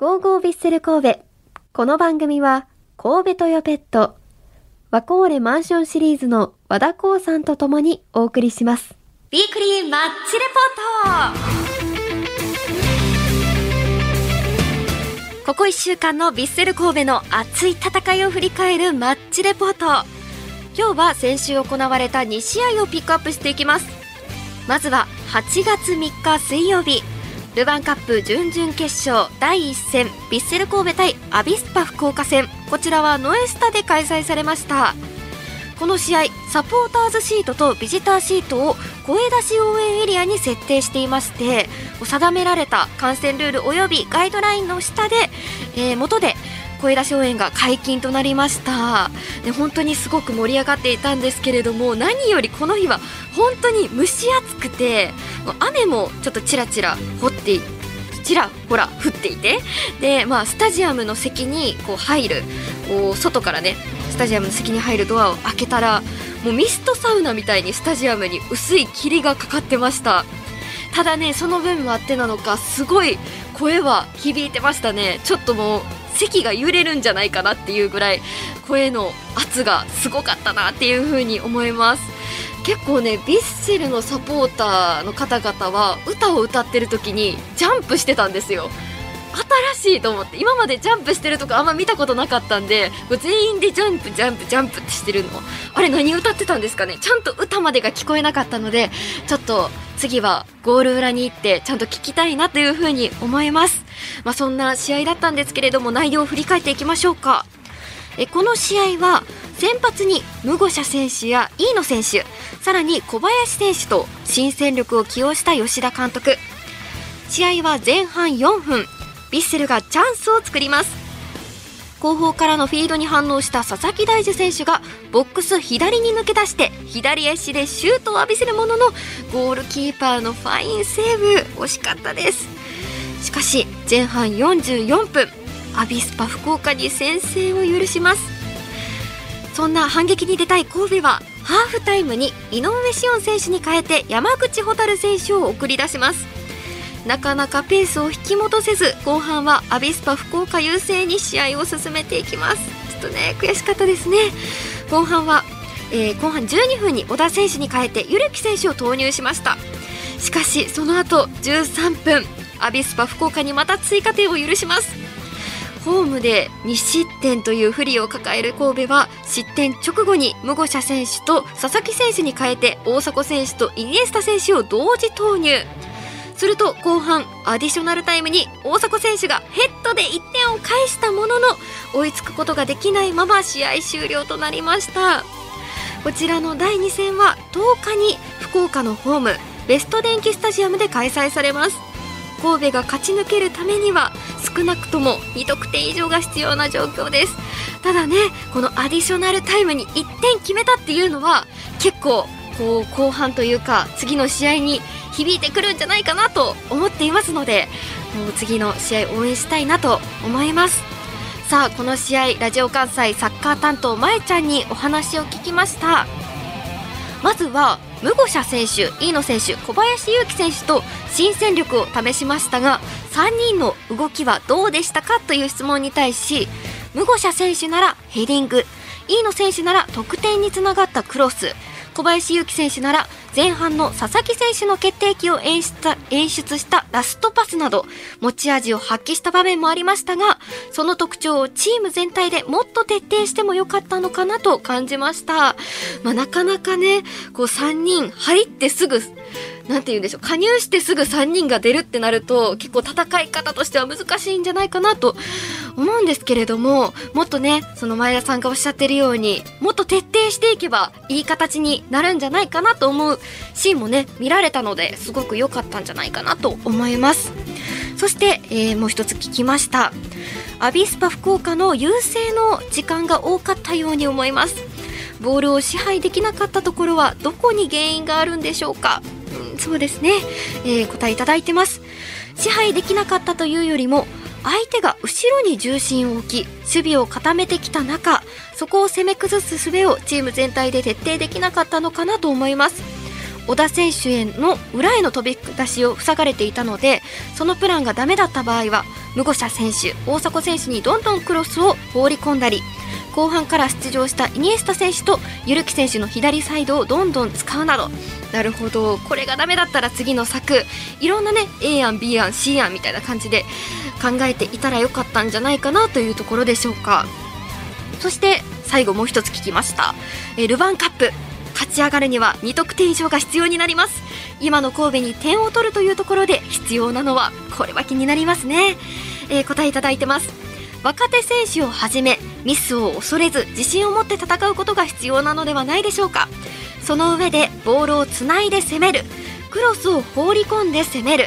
ゴーゴービッセル神戸。この番組は、神戸トヨペット、ワコーレマンションシリーズの和田光さんと共にお送りします。ビークリーマッチレポートここ1週間のビッセル神戸の熱い戦いを振り返るマッチレポート今日は先週行われた2試合をピックアップしていきますまずは8月3日水曜日ルヴァンカップ準々決勝第1戦ヴィッセル神戸対アビスパ福岡戦。こちらはノエスタで開催されました。この試合サポーターズシートとビジターシートを声出し応援エリアに設定していまして定められた観戦ルール及びガイドラインの下で、えー元で声出し応援が解禁となりました。で本当にすごく盛り上がっていたんですけれども何よりこの日は本当に蒸し暑くて雨もちょっとちらちら降っていちらほら降っていてで、まあ、スタジアムの席にこう入るこう外からねスタジアムの席に入るドアを開けたらもうミストサウナみたいにスタジアムに薄い霧がかかってました。ただねその分もあってなのかすごい声は響いてましたね。ちょっともう席が揺れるんじゃないかなっていうぐらい声の圧がすごかったなっていう風に思います。結構ねヴィッセルのサポーターの方々は歌を歌ってる時にジャンプしてたんですよ。新しいと思って今までジャンプしてるとこあんま見たことなかったんで全員でジャンプジャンプジャンプってしてるの。あれ何歌ってたんですかね？ちゃんと歌までが聞こえなかったのでちょっと次はゴール裏に行ってちゃんと聞きたいなというふうに思います。まあそんな試合だったんですけれども内容を振り返っていきましょうか。えこの試合は先発にムゴシャ選手や飯野選手さらに小林選手と新戦力を起用した吉田監督。試合は前半4分。ヴィッセルがチャンスを作ります。後方からのフィードに反応した佐々木大樹選手がボックス左に抜け出して左足でシュートを浴びせるもののゴールキーパーのファインセーブ。惜しかったです。しかし前半44分アビスパ福岡に先制を許します。そんな反撃に出たい神戸はハーフタイムに井上志音選手に代えて山口蛍選手を送り出します。なかなかペースを引き戻せず後半はアビスパ福岡優勢に試合を進めていきます。ちょっとね悔しかったですね。後半は、えー後半12分に小田選手に代えてゆるき選手を投入しました。しかしその後13分アビスパ福岡にまた追加点を許します。ホームで2失点という不利を抱える神戸は失点直後にムゴシャ選手と佐々木選手に代えて大迫選手とイニエスタ選手を同時投入。すると後半アディショナルタイムに大迫選手がヘッドで1点を返したものの追いつくことができないまま試合終了となりました。こちらの第2戦は10日に福岡のホームベスト電機スタジアムで開催されます。神戸が勝ち抜けるためには少なくとも2得点以上が必要な状況です。ただねこのアディショナルタイムに1点決めたっていうのは結構こう後半というか次の試合に響いてくるんじゃないかなと思っていますのでもう次の試合応援したいなと思います。さあこの試合ラジオ関西サッカー担当まえちゃんにお話を聞きました。まずはムゴシャ選手、飯野選手、小林祐希選手と新戦力を試しましたが3人の動きはどうでしたかという質問に対しムゴシャ選手ならヘディング飯野選手なら得点につながったクロス小林祐希選手なら前半の佐々木選手の決定機を演出演出したラストパスなど持ち味を発揮した場面もありましたがその特徴をチーム全体でもっと徹底してもよかったのかなと感じました、まあ、なかなかねこう3人入ってすぐなんて言うんでしょう。加入してすぐ3人が出るってなると結構戦い方としては難しいんじゃないかなと思うんですけれどももっとねその前田さんがおっしゃってるようにもっと徹底していけばいい形になるんじゃないかなと思うシーンもね見られたのですごく良かったんじゃないかなと思います。そして、えーもう一つ聞きました。アビスパ福岡の優勢の時間が多かったように思います。ボールを支配できなかったところはどこに原因があるんでしょうか、そうですね、えー答えいただいてます。支配できなかったというよりも相手が後ろに重心を置き守備を固めてきた中そこを攻め崩す術をチーム全体で徹底できなかったのかなと思います。小田選手への裏への飛び出しを塞がれていたのでそのプランがダメだった場合はムゴシャ選手大迫選手にどんどんクロスを放り込んだり後半から出場したイニエスタ選手とユルキ選手の左サイドをどんどん使うなどなるほどこれがダメだったら次の策いろんなね A 案 B 案 C 案みたいな感じで考えていたらよかったんじゃないかなというところでしょうか。そして最後もう一つ聞きました。えルヴァンカップ。勝ち上がるには2得点以上が必要になります。今の神戸に点を取るというところで必要なのはこれは気になりますね、えー、答えいただいてます。若手選手をはじめミスを恐れず自信を持って戦うことが必要なのではないでしょうか。その上でボールをつないで攻める。クロスを放り込んで攻める。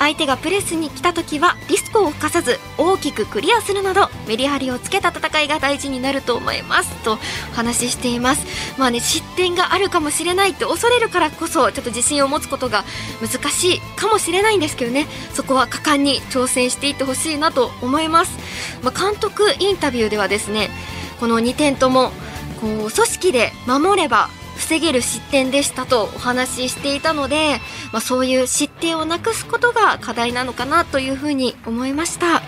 相手がプレスに来た時はリスクを冒さず大きくクリアするなどメリハリをつけた戦いが大事になると思いますと話しています。まあね失点があるかもしれないって恐れるからこそちょっと自信を持つことが難しいかもしれないんですけどね。そこは果敢に挑戦していってほしいなと思います、まあ、監督インタビューではですねこの2点ともこう組織で守れば防げる失点でしたとお話ししていたので、まあ、そういう失点をなくすことが課題なのかなというふうに思いました。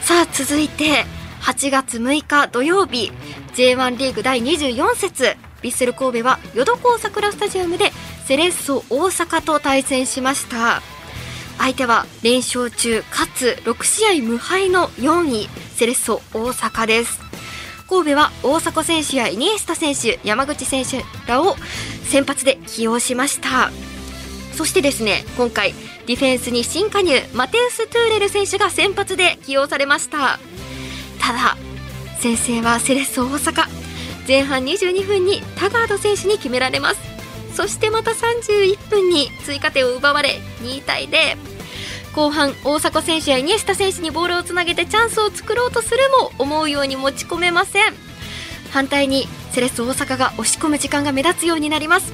さあ続いて8月6日土曜日 J1 リーグ第24節。ヴィッセル神戸は淀高桜スタジアムでセレッソ大阪と対戦しました。相手は連勝中かつ6試合無敗の4位セレッソ大阪です。神戸は大迫選手やイニエスタ選手山口選手らを先発で起用しました。そしてですね今回ディフェンスに新加入マテウス・トゥーレル選手が先発で起用されました。ただ先制はセレッソ大阪。前半22分にタガード選手に決められます。そしてまた31分に追加点を奪われ2対0後半大迫選手やイニエスタ選手にボールをつなげてチャンスを作ろうとするも思うように持ち込めません。反対にセレッソ大阪が押し込む時間が目立つようになります。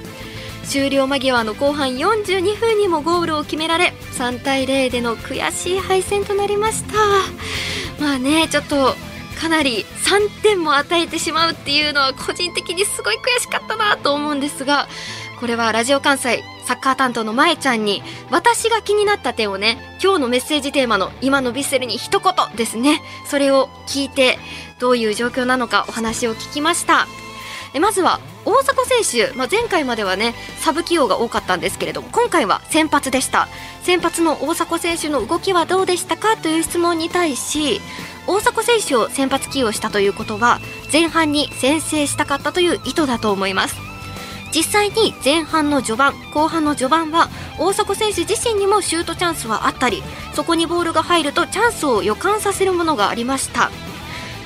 終了間際の後半42分にもゴールを決められ3対0での悔しい敗戦となりました。まあねちょっとかなり3点も与えてしまうっていうのは個人的にすごい悔しかったなと思うんですがこれはラジオ関西サッカー担当のまえちゃんに私が気になった点をね今日のメッセージテーマの今のヴィッセルに一言ですね。それを聞いてどういう状況なのかお話を聞きました。まずは大迫選手、まあ、前回まではねサブ起用が多かったんですけれども今回は先発でした。先発の大迫選手の動きはどうでしたか？という質問に対し大迫選手を先発起用したということは前半に先制したかったという意図だと思います。実際に前半の序盤後半の序盤は大迫選手自身にもシュートチャンスはあったりそこにボールが入るとチャンスを予感させるものがありました。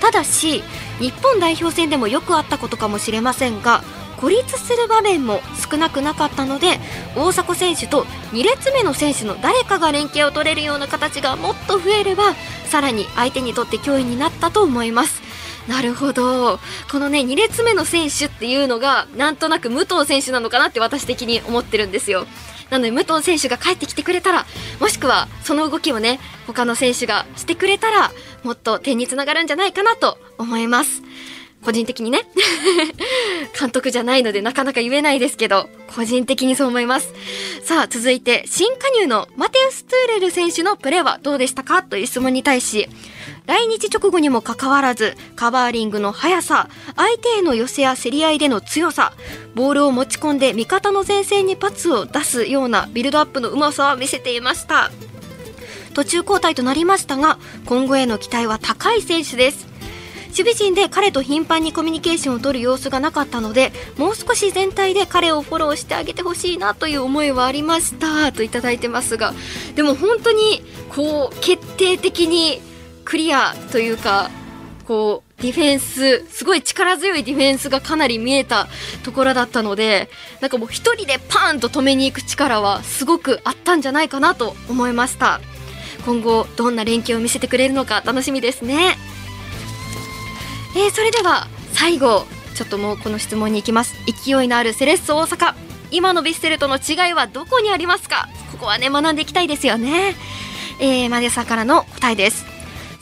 ただし日本代表戦でもよくあったことかもしれませんが孤立する場面も少なくなかったので大迫選手と2列目の選手の誰かが連携を取れるような形がもっと増えればさらに相手にとって脅威になったと思います。なるほど。このね2列目の選手っていうのがなんとなく武藤選手なのかなって私的に思ってるんですよ。なので武藤選手が帰ってきてくれたらもしくはその動きをね他の選手がしてくれたらもっと点につながるんじゃないかなと思います。個人的にね。監督じゃないのでなかなか言えないですけど個人的にそう思います。さあ続いて新加入のマテウス・トゥーレル選手のプレーはどうでしたか？という質問に対し来日直後にもかかわらずカバーリングの速さ相手への寄せや競り合いでの強さボールを持ち込んで味方の前線にパスを出すようなビルドアップのうまさは見せていました。途中交代となりましたが今後への期待は高い選手です。守備陣で彼と頻繁にコミュニケーションを取る様子がなかったのでもう少し全体で彼をフォローしてあげてほしいなという思いはありましたといただいてますがでも本当にこう決定的にクリアというかこうディフェンスすごい力強いディフェンスがかなり見えたところだったのでなんかもう一人でパーンと止めに行く力はすごくあったんじゃないかなと思いました。今後どんな連携を見せてくれるのか楽しみですね。えー、それでは最後ちょっともうこの質問に行きます。勢いのあるセレッソ大阪。今のヴィッセルとの違いはどこにありますか？ここはね学んでいきたいですよね。えー、マネさんからの答えです。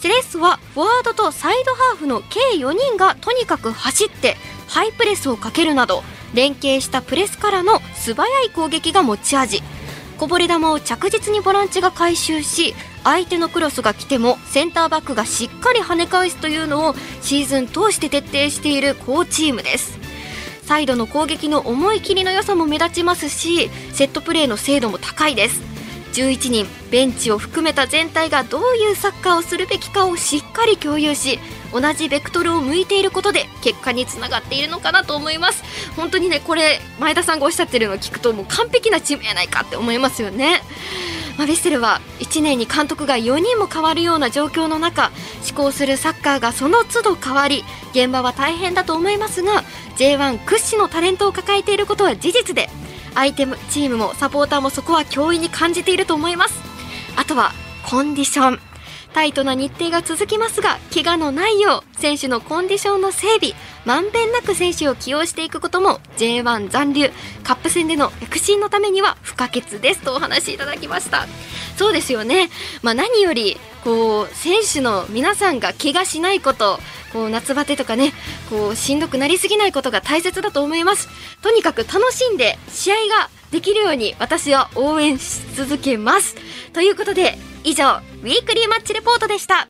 セレッソはフォワードとサイドハーフの計4人がとにかく走ってハイプレスをかけるなど連携したプレスからの素早い攻撃が持ち味。こぼれ球を着実にボランチが回収し相手のクロスが来てもセンターバックがしっかり跳ね返すというのをシーズン通して徹底している好チームです。サイドの攻撃の思い切りの良さも目立ちますしセットプレーの精度も高いです。11人ベンチを含めた全体がどういうサッカーをするべきかをしっかり共有し同じベクトルを向いていることで結果につながっているのかなと思います。本当にねこれ前田さんがおっしゃってるのを聞くともう完璧なチームやないかって思いますよね。まあ、ヴィッセルは1年に監督が4人も変わるような状況の中施行するサッカーがその都度変わり現場は大変だと思いますが J1 屈指のタレントを抱えていることは事実で相手チームもサポーターもそこは脅威に感じていると思います。あとはコンディション。タイトな日程が続きますが怪我のないよう選手のコンディションの整備まんべんなく選手を起用していくことも J1 残留カップ戦での躍進のためには不可欠ですとお話しいただきました。そうですよね、まあ、何よりこう選手の皆さんが怪我しないことこう夏バテとかねこうしんどくなりすぎないことが大切だと思います。とにかく楽しんで試合ができるように私は応援し続けます。ということで以上ウィークリーマッチレポートでした。